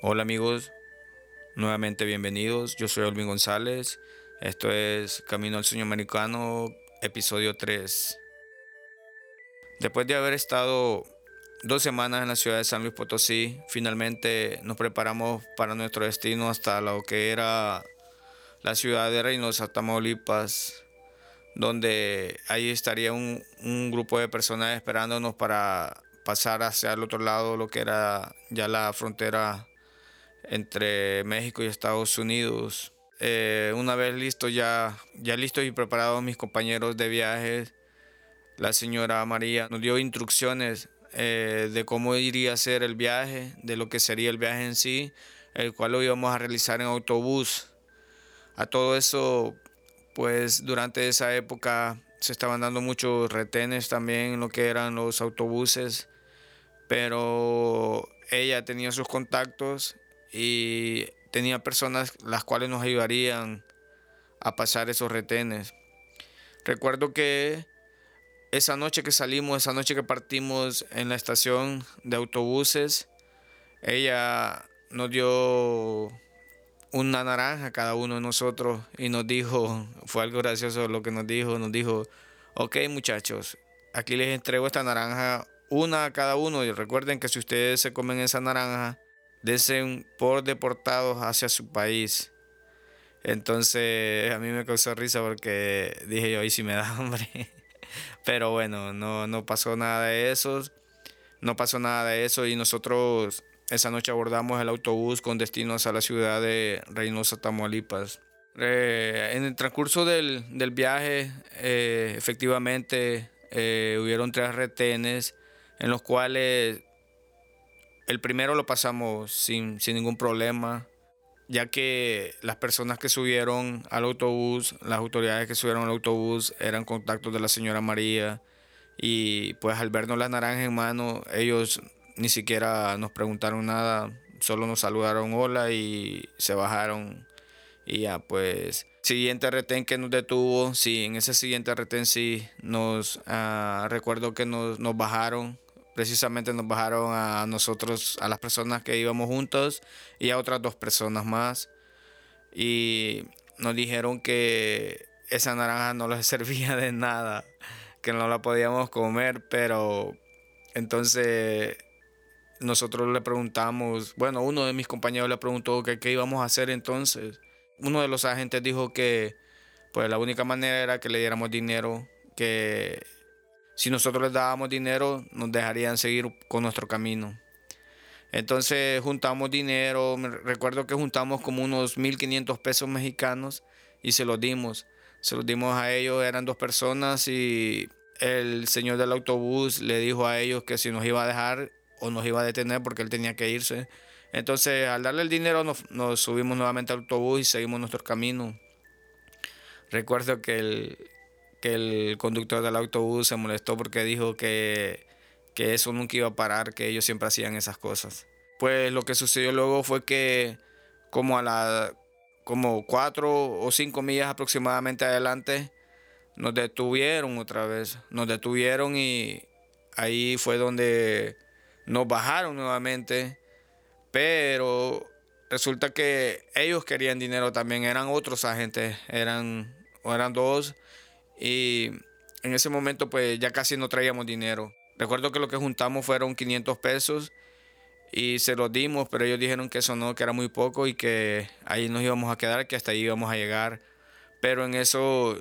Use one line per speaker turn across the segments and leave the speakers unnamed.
Hola amigos, nuevamente bienvenidos. Yo soy Olvin González. Esto es Camino al Sueño Americano, episodio 3. Después de haber estado dos semanas en la ciudad de San Luis Potosí, finalmente nos preparamos para nuestro destino hasta lo que era la ciudad de Reynosa, Tamaulipas, donde ahí estaría un, un grupo de personas esperándonos para pasar hacia el otro lado, lo que era ya la frontera entre México y Estados Unidos. Eh, una vez listo ya, ya listos y preparados mis compañeros de viaje, la señora María nos dio instrucciones eh, de cómo iría a ser el viaje, de lo que sería el viaje en sí, el cual lo íbamos a realizar en autobús. A todo eso, pues durante esa época se estaban dando muchos retenes también en lo que eran los autobuses, pero ella tenía sus contactos y tenía personas las cuales nos ayudarían a pasar esos retenes. Recuerdo que esa noche que salimos, esa noche que partimos en la estación de autobuses, ella nos dio una naranja a cada uno de nosotros y nos dijo, fue algo gracioso lo que nos dijo, nos dijo, ok muchachos, aquí les entrego esta naranja, una a cada uno y recuerden que si ustedes se comen esa naranja, desen por deportados hacia su país. Entonces a mí me causó risa porque dije yo, ahí si me da hambre. Pero bueno, no, no pasó nada de eso. No pasó nada de eso y nosotros esa noche abordamos el autobús con destinos a la ciudad de Reynosa, Tamaulipas. Eh, en el transcurso del, viaje, eh, efectivamente, eh, hubieron tres retenes en los cuales el primero lo pasamos sin, ningún problema, ya que las personas que subieron al autobús, las autoridades que subieron al autobús eran contactos de la señora María y pues al vernos las naranjas en mano, ellos ni siquiera nos preguntaron nada, solo nos saludaron hola y se bajaron y ya pues siguiente retén que nos detuvo, sí, en ese siguiente retén sí nos ah, recuerdo que nos, nos bajaron precisamente nos bajaron a nosotros, a las personas que íbamos juntos y a otras dos personas más. Y nos dijeron que esa naranja no les servía de nada, que no la podíamos comer, pero entonces nosotros le preguntamos, bueno, uno de mis compañeros le preguntó qué íbamos a hacer entonces. Uno de los agentes dijo que pues la única manera era que le diéramos dinero, que si nosotros les dábamos dinero, nos dejarían seguir con nuestro camino. Entonces juntamos dinero, recuerdo que juntamos como unos 1.500 pesos mexicanos y se los dimos. Se los dimos a ellos, eran dos personas y el señor del autobús le dijo a ellos que si nos iba a dejar o nos iba a detener porque él tenía que irse. Entonces al darle el dinero nos, nos subimos nuevamente al autobús y seguimos nuestro camino. Recuerdo que el, que el conductor del autobús se molestó porque dijo que, que eso nunca iba a parar, que ellos siempre hacían esas cosas. Pues lo que sucedió luego fue que como a la como cuatro o cinco millas aproximadamente adelante nos detuvieron otra vez, nos detuvieron y ahí fue donde nos bajaron nuevamente, pero resulta que ellos querían dinero también, eran otros agentes, eran eran dos y en ese momento pues ya casi no traíamos dinero. Recuerdo que lo que juntamos fueron 500 pesos y se los dimos, pero ellos dijeron que eso no, que era muy poco y que ahí nos íbamos a quedar, que hasta ahí íbamos a llegar. Pero en eso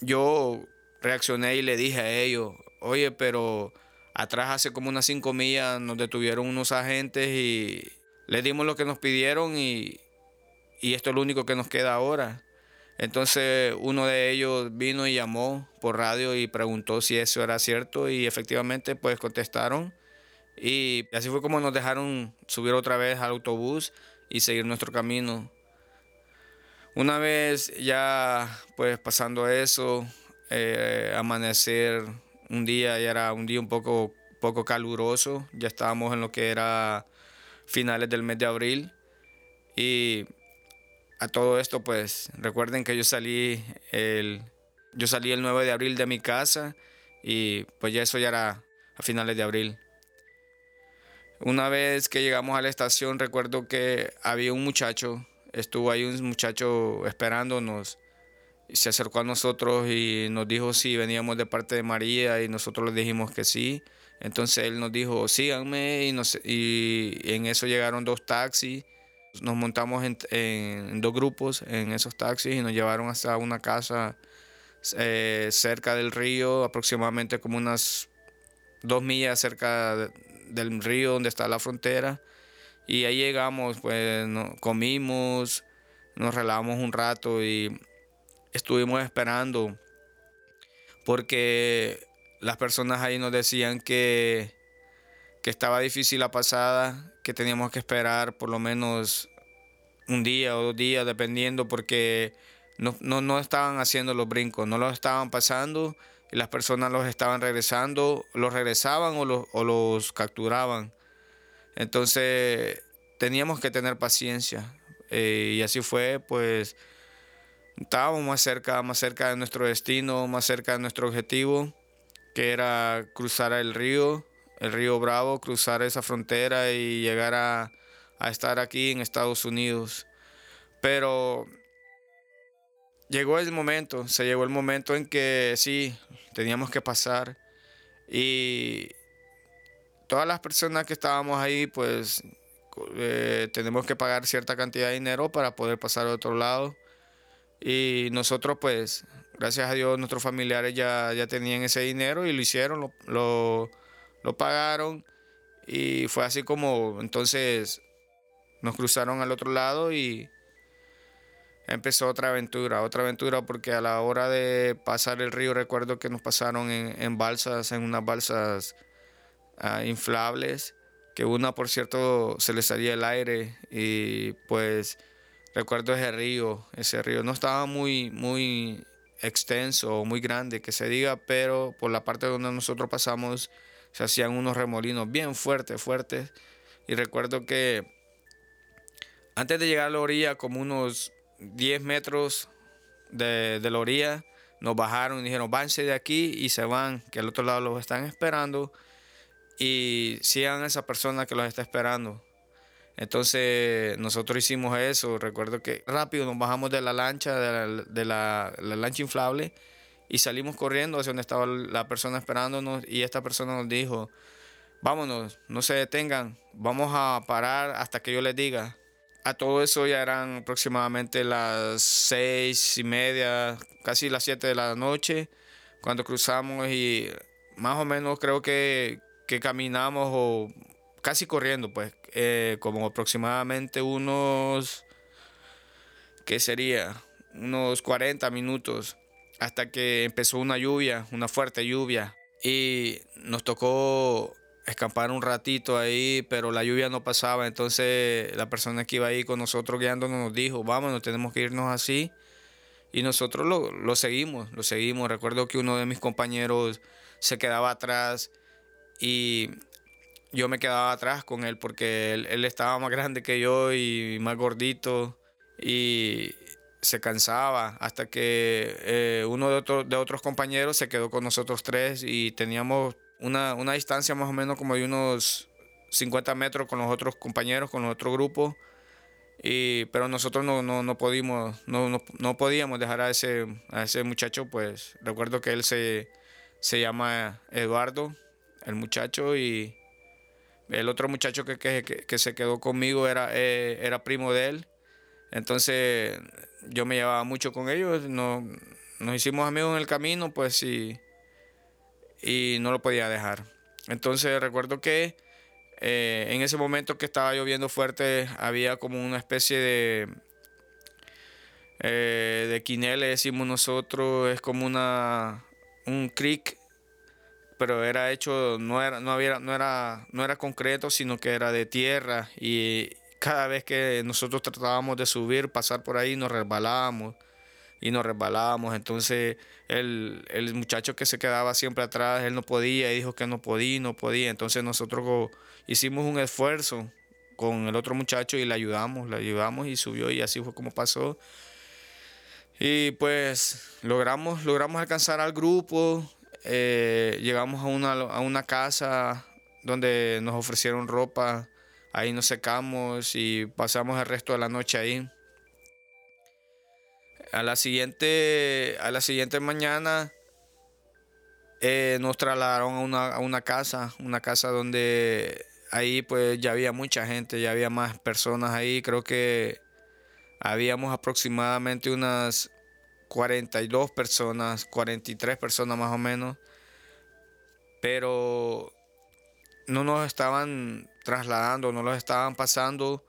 yo reaccioné y le dije a ellos, oye, pero atrás hace como unas 5 millas nos detuvieron unos agentes y les dimos lo que nos pidieron y, y esto es lo único que nos queda ahora. Entonces uno de ellos vino y llamó por radio y preguntó si eso era cierto y efectivamente pues contestaron. Y así fue como nos dejaron subir otra vez al autobús y seguir nuestro camino. Una vez ya pues pasando eso, eh, amanecer un día, ya era un día un poco, poco caluroso, ya estábamos en lo que era finales del mes de abril y a todo esto, pues recuerden que yo salí el, yo salí el 9 de abril de mi casa y pues ya eso ya era a finales de abril. Una vez que llegamos a la estación, recuerdo que había un muchacho, estuvo ahí un muchacho esperándonos, se acercó a nosotros y nos dijo si veníamos de parte de María y nosotros le dijimos que sí. Entonces él nos dijo, síganme y, y en eso llegaron dos taxis. Nos montamos en, dos grupos en esos taxis y nos llevaron hasta una casa eh, cerca del río, aproximadamente como unas dos millas cerca del río donde está la frontera. Y ahí llegamos, pues comimos, nos relajamos un rato y estuvimos esperando porque las personas ahí nos decían que, que estaba difícil la pasada, que teníamos que esperar por lo menos un día o dos días, dependiendo, porque no, no, estaban haciendo los brincos, no los estaban pasando y las personas los estaban regresando, los regresaban o los, o los capturaban. Entonces teníamos que tener paciencia eh, y así fue, pues estábamos más cerca, más cerca de nuestro destino, más cerca de nuestro objetivo, que era cruzar el río, el río Bravo, cruzar esa frontera y llegar a, a estar aquí en Estados Unidos. Pero llegó el momento, se llegó el momento en que sí, teníamos que pasar y todas las personas que estábamos ahí, pues eh, tenemos que pagar cierta cantidad de dinero para poder pasar al otro lado. Y nosotros, pues, gracias a Dios, nuestros familiares ya, ya tenían ese dinero y lo hicieron, lo, lo pagaron. Y fue así como, entonces, nos cruzaron al otro lado y empezó otra aventura, otra aventura porque a la hora de pasar el río recuerdo que nos pasaron en, balsas, en unas balsas ah, inflables, que una por cierto se le salía el aire y pues recuerdo ese río, ese río no estaba muy, muy extenso muy grande que se diga, pero por la parte donde nosotros pasamos se hacían unos remolinos bien fuertes, fuertes. Y recuerdo que antes de llegar a la orilla como unos 10 metros de, la orilla, nos bajaron y dijeron, váyanse de aquí y se van, que al otro lado los están esperando. Y sigan a esa persona que los está esperando. Entonces nosotros hicimos eso, recuerdo que rápido nos bajamos de la lancha, de la, lancha inflable y salimos corriendo hacia donde estaba la persona esperándonos y esta persona nos dijo, vámonos, no se detengan, vamos a parar hasta que yo les diga. A todo eso ya eran aproximadamente las seis y media, casi las siete de la noche, cuando cruzamos y más o menos creo que, caminamos o casi corriendo, pues, eh, como aproximadamente unos, ¿qué sería? Unos 40 minutos, hasta que empezó una lluvia, una fuerte lluvia, y nos tocó escapar un ratito ahí, pero la lluvia no pasaba. Entonces la persona que iba ahí con nosotros guiándonos nos dijo, vámonos, tenemos que irnos así. Y nosotros lo, seguimos, lo seguimos. Recuerdo que uno de mis compañeros se quedaba atrás y yo me quedaba atrás con él porque él, estaba más grande que yo y más gordito y se cansaba hasta que eh, uno de, de otros compañeros se quedó con nosotros tres y teníamos una, una distancia más o menos como de unos 50 metros con los otros compañeros, con los otros grupos. Y, pero nosotros no, no, no, no, no, no, podíamos dejar a ese, a ese muchacho, pues recuerdo que él se, se llama Eduardo, el muchacho, y el otro muchacho que, que, que se quedó conmigo era, eh, era primo de él. Entonces yo me llevaba mucho con ellos, no, nos hicimos amigos en el camino, pues sí y no lo podía dejar. Entonces recuerdo que eh, en ese momento que estaba lloviendo fuerte había como una especie de eh, de quinel, decimos nosotros, es como una un creek, pero era hecho no era no había no era no era concreto, sino que era de tierra y cada vez que nosotros tratábamos de subir, pasar por ahí, nos resbalábamos y nos resbalábamos. Entonces el, muchacho que se quedaba siempre atrás, él no podía y dijo que no podía, no podía. Entonces nosotros hicimos un esfuerzo con el otro muchacho y le ayudamos, le ayudamos y subió y así fue como pasó. Y pues logramos, logramos alcanzar al grupo, eh, llegamos a una, a una casa donde nos ofrecieron ropa. Ahí nos secamos y pasamos el resto de la noche ahí. A la siguiente, a la siguiente mañana eh, nos trasladaron a una, a una casa, una casa donde ahí pues ya había mucha gente, ya había más personas ahí. Creo que habíamos aproximadamente unas 42 personas, 43 personas más o menos. Pero no nos estaban trasladando, no los estaban pasando,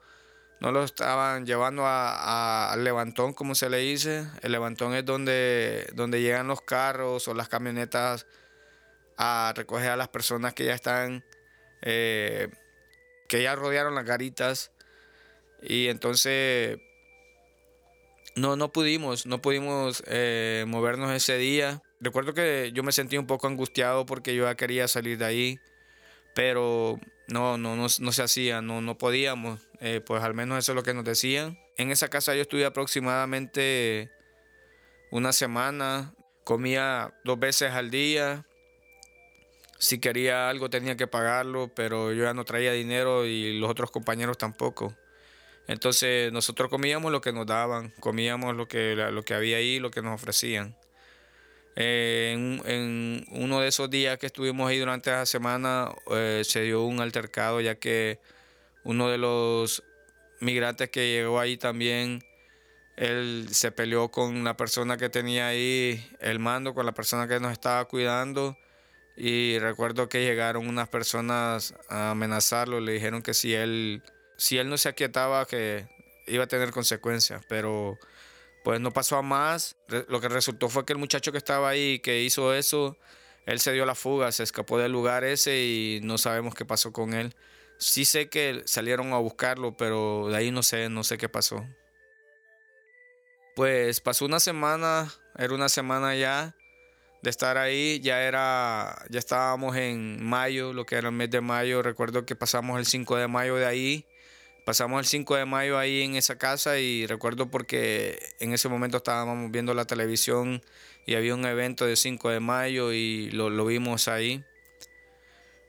no los estaban llevando al levantón, como se le dice. El levantón es donde, donde llegan los carros o las camionetas a recoger a las personas que ya están, eh, que ya rodearon las garitas. Y entonces no, no pudimos, no pudimos eh, movernos ese día. Recuerdo que yo me sentí un poco angustiado porque yo ya quería salir de ahí pero no, no, no, no se hacía, no, no podíamos, eh, pues al menos eso es lo que nos decían. En esa casa yo estuve aproximadamente una semana, comía dos veces al día, si quería algo tenía que pagarlo, pero yo ya no traía dinero y los otros compañeros tampoco. Entonces nosotros comíamos lo que nos daban, comíamos lo que, lo que había ahí, lo que nos ofrecían. Eh, en, uno de esos días que estuvimos ahí durante la semana eh, se dio un altercado ya que uno de los migrantes que llegó ahí también, él se peleó con la persona que tenía ahí el mando, con la persona que nos estaba cuidando. Y recuerdo que llegaron unas personas a amenazarlo, le dijeron que si él, si él no se aquietaba que iba a tener consecuencias, pero pues no pasó a más. Lo que resultó fue que el muchacho que estaba ahí, que hizo eso, él se dio la fuga, se escapó del lugar ese y no sabemos qué pasó con él. Sí sé que salieron a buscarlo, pero de ahí no sé, no sé qué pasó. Pues pasó una semana, era una semana ya de estar ahí, ya era, ya estábamos en mayo, lo que era el mes de mayo, recuerdo que pasamos el 5 de mayo de ahí Pasamos el 5 de mayo ahí en esa casa y recuerdo porque en ese momento estábamos viendo la televisión y había un evento de 5 de mayo y lo, vimos ahí.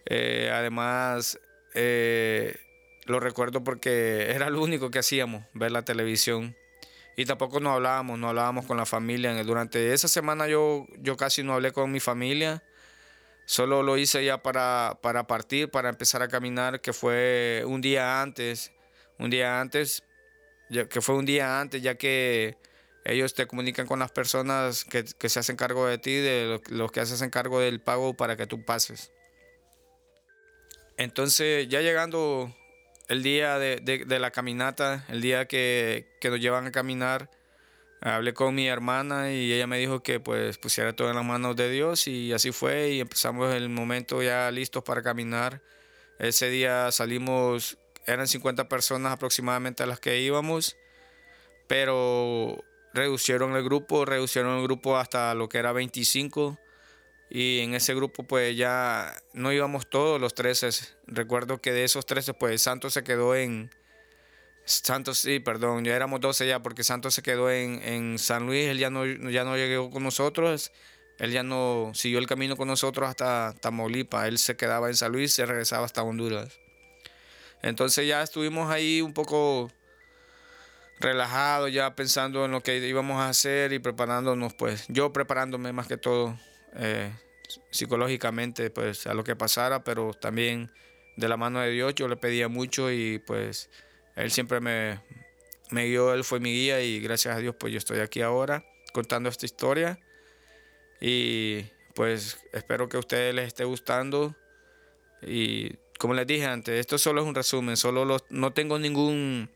Eh, además, eh, lo recuerdo porque era lo único que hacíamos, ver la televisión. Y tampoco nos hablábamos, no hablábamos con la familia. Durante esa semana yo, yo casi no hablé con mi familia. Solo lo hice ya para, para partir, para empezar a caminar, que fue un día antes un día antes, que fue un día antes, ya que ellos te comunican con las personas que, se hacen cargo de ti, de los, que se hacen cargo del pago para que tú pases. Entonces, ya llegando el día de, la caminata, el día que, nos llevan a caminar, hablé con mi hermana y ella me dijo que pues pusiera todo en las manos de Dios y así fue y empezamos el momento ya listos para caminar. Ese día salimos eran 50 personas aproximadamente a las que íbamos, pero reducieron el grupo, reducieron el grupo hasta lo que era 25 y en ese grupo pues ya no íbamos todos los 13. Recuerdo que de esos 13 pues Santos se quedó en... Santos, sí, perdón, ya éramos 12 ya porque Santos se quedó en, San Luis, él ya no, ya no llegó con nosotros, él ya no siguió el camino con nosotros hasta Tamaulipas, él se quedaba en San Luis y regresaba hasta Honduras. Entonces ya estuvimos ahí un poco relajados, ya pensando en lo que íbamos a hacer y preparándonos, pues yo preparándome más que todo eh, psicológicamente, pues a lo que pasara, pero también de la mano de Dios yo le pedía mucho y pues Él siempre me, me guió, Él fue mi guía y gracias a Dios pues yo estoy aquí ahora contando esta historia. Y pues espero que a ustedes les esté gustando y como les dije antes, esto solo es un resumen, solo no tengo ningún,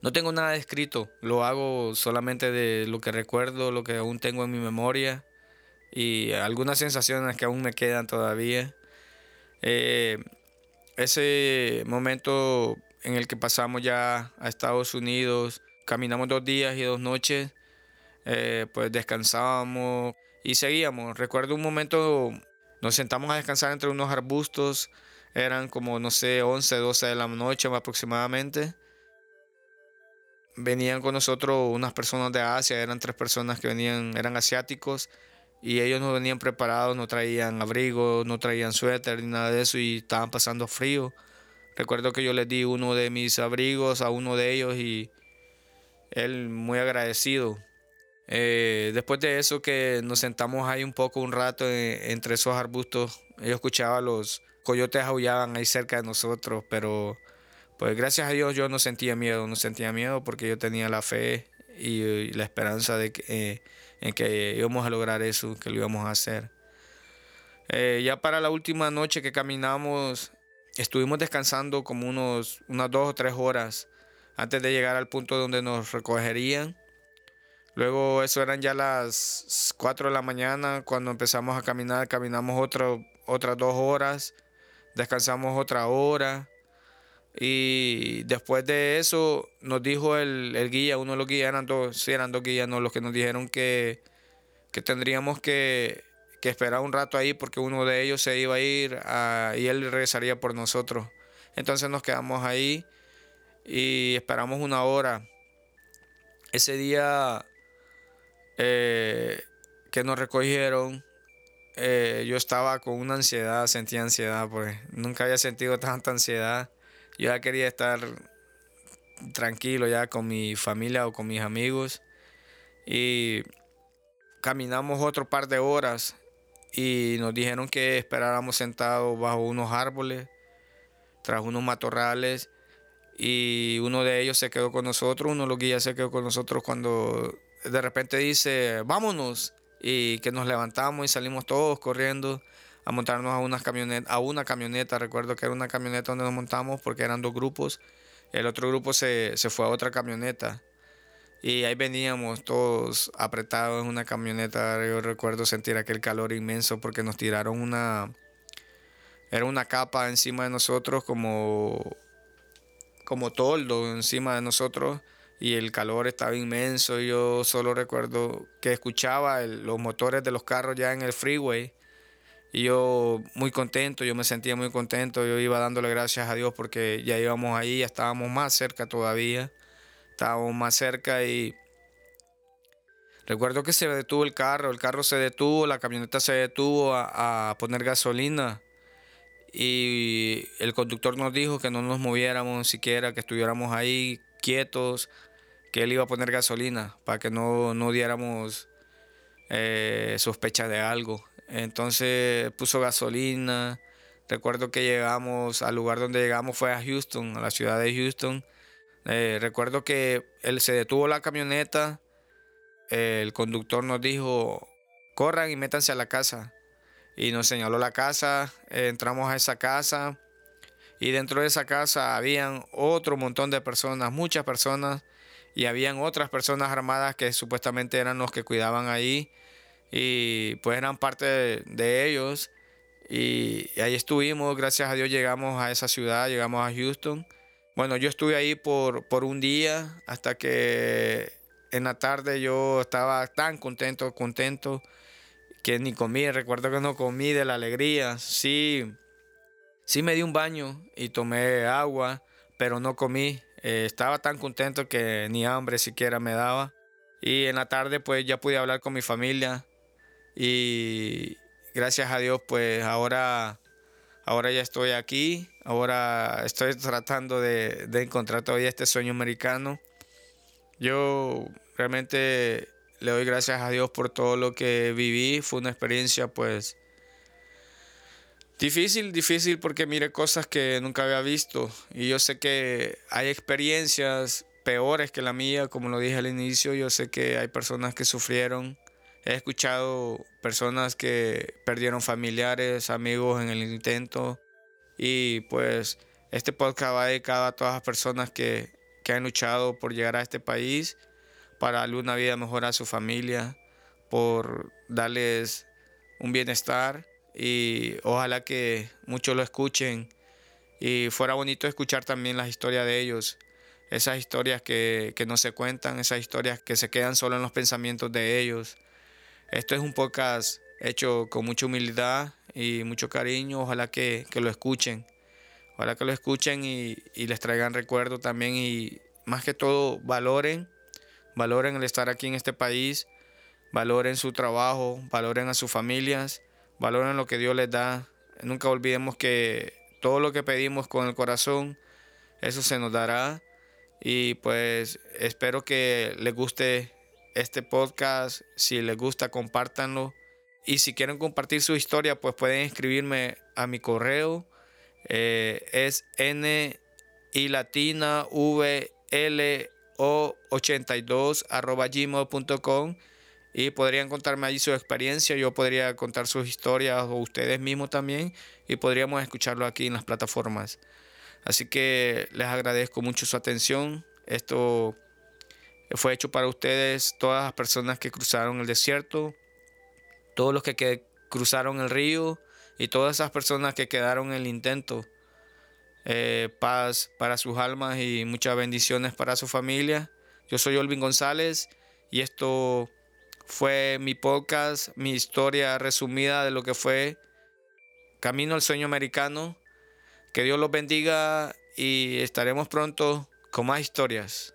no tengo nada escrito, lo hago solamente de lo que recuerdo, lo que aún tengo en mi memoria y algunas sensaciones que aún me quedan todavía. Eh, ese momento en el que pasamos ya a Estados Unidos, caminamos dos días y dos noches, eh, pues descansábamos y seguíamos. Recuerdo un momento, nos sentamos a descansar entre unos arbustos eran como, no sé, 11, 12 de la noche aproximadamente. Venían con nosotros unas personas de Asia, eran tres personas que venían, eran asiáticos. y ellos no venían preparados, no traían abrigo, no traían suéter ni nada de eso y estaban pasando frío. Recuerdo que yo les di uno de mis abrigos a uno de ellos y él muy agradecido. Eh, después de eso que nos sentamos ahí un poco, un rato entre esos arbustos, yo escuchaba los coyotes aullaban ahí cerca de nosotros, pero pues gracias a Dios yo no sentía miedo, no sentía miedo porque yo tenía la fe y, la esperanza de que, eh, en que íbamos a lograr eso, que lo íbamos a hacer. Eh, ya para la última noche que caminamos, estuvimos descansando como unos, unas dos o tres horas antes de llegar al punto donde nos recogerían. Luego eso eran ya las 4 de la mañana cuando empezamos a caminar, caminamos otras dos horas, descansamos otra hora y después de eso nos dijo el, guía, uno de los guías eran dos, sí eran dos guías, no, los que nos dijeron que, que tendríamos que, que, esperar un rato ahí porque uno de ellos se iba a ir y él regresaría por nosotros. Entonces nos quedamos ahí y esperamos una hora. Ese día eh, que nos recogieron, eh, yo estaba con una ansiedad, sentía ansiedad, pues nunca había sentido tanta ansiedad. Yo ya quería estar tranquilo ya con mi familia o con mis amigos. Y caminamos otro par de horas y nos dijeron que esperáramos sentados bajo unos árboles, tras unos matorrales. Y uno de ellos se quedó con nosotros, uno de los guías se quedó con nosotros cuando de repente dice, vámonos, y que nos levantamos y salimos todos corriendo a montarnos a una camioneta, a una camioneta, recuerdo que era una camioneta donde nos montamos porque eran dos grupos, el otro grupo se, se fue a otra camioneta. Y ahí veníamos todos apretados en una camioneta, yo recuerdo sentir aquel calor inmenso porque nos tiraron una, era una capa encima de nosotros como, como toldo encima de nosotros y el calor estaba inmenso. Yo solo recuerdo que escuchaba los motores de los carros ya en el freeway y yo muy contento, yo me sentía muy contento, yo iba dándole gracias a Dios porque ya íbamos ahí, ya estábamos más cerca todavía, estábamos más cerca y recuerdo que se detuvo el carro, el carro se detuvo, la camioneta se detuvo a, a poner gasolina y el conductor nos dijo que no nos moviéramos siquiera, que estuviéramos ahí quietos, que él iba a poner gasolina para que no, no diéramos eh, sospecha de algo. Entonces puso gasolina. Recuerdo que llegamos al lugar donde llegamos fue a Houston, a la ciudad de Houston. Eh, recuerdo que él se detuvo la camioneta. el conductor nos dijo, corran y métanse a la casa. Y nos señaló la casa. entramos a esa casa. Y dentro de esa casa habían otro montón de personas, muchas personas y habían otras personas armadas que supuestamente eran los que cuidaban ahí y pues eran parte de, ellos. Y, ahí estuvimos, gracias a Dios llegamos a esa ciudad, llegamos a Houston. Bueno, yo estuve ahí por, por un día hasta que en la tarde yo estaba tan contento, contento, que ni comí, recuerdo que no comí de la alegría, sí, sí me di un baño y tomé agua, pero no comí, eh, estaba tan contento que ni hambre siquiera me daba. Y en la tarde pues ya pude hablar con mi familia y gracias a Dios pues ahora, ahora ya estoy aquí, ahora estoy tratando de, de encontrar todavía este sueño americano. Yo realmente le doy gracias a Dios por todo lo que viví, fue una experiencia pues Difícil, difícil porque mire cosas que nunca había visto. Y yo sé que hay experiencias peores que la mía, como lo dije al inicio, yo sé que hay personas que sufrieron, he escuchado personas que perdieron familiares, amigos en el intento. Y pues este podcast va dedicado a todas las personas que, que han luchado por llegar a este país para darle una vida mejor a su familia, por darles un bienestar y ojalá que muchos lo escuchen. Y fuera bonito escuchar también las historias de ellos, esas historias que, no se cuentan, esas historias que se quedan solo en los pensamientos de ellos. Esto es un podcast hecho con mucha humildad y mucho cariño, ojalá que, lo escuchen, ojalá que lo escuchen y, y les traigan recuerdo también y más que todo valoren, valoren el estar aquí en este país, valoren su trabajo, valoren a sus familias, valoren lo que Dios les da. Nunca olvidemos que todo lo que pedimos con el corazón, eso se nos dará. Y pues espero que les guste este podcast. Si les gusta, compártanlo. Y si quieren compartir su historia, pues pueden escribirme a mi correo. Eh, es n y latina v l o 82 arroba gmail.com y podrían contarme allí su experiencia, yo podría contar sus historias o ustedes mismos también y podríamos escucharlo aquí en las plataformas. Así que les agradezco mucho su atención. Esto fue hecho para ustedes, todas las personas que cruzaron el desierto, todos los que, cruzaron el río y todas esas personas que quedaron en el intento. Eh, paz para sus almas y muchas bendiciones para su familia. Yo soy Olvin González y esto fue mi podcast, mi historia resumida de lo que fue Camino al Sueño Americano. Que Dios los bendiga y estaremos pronto con más historias.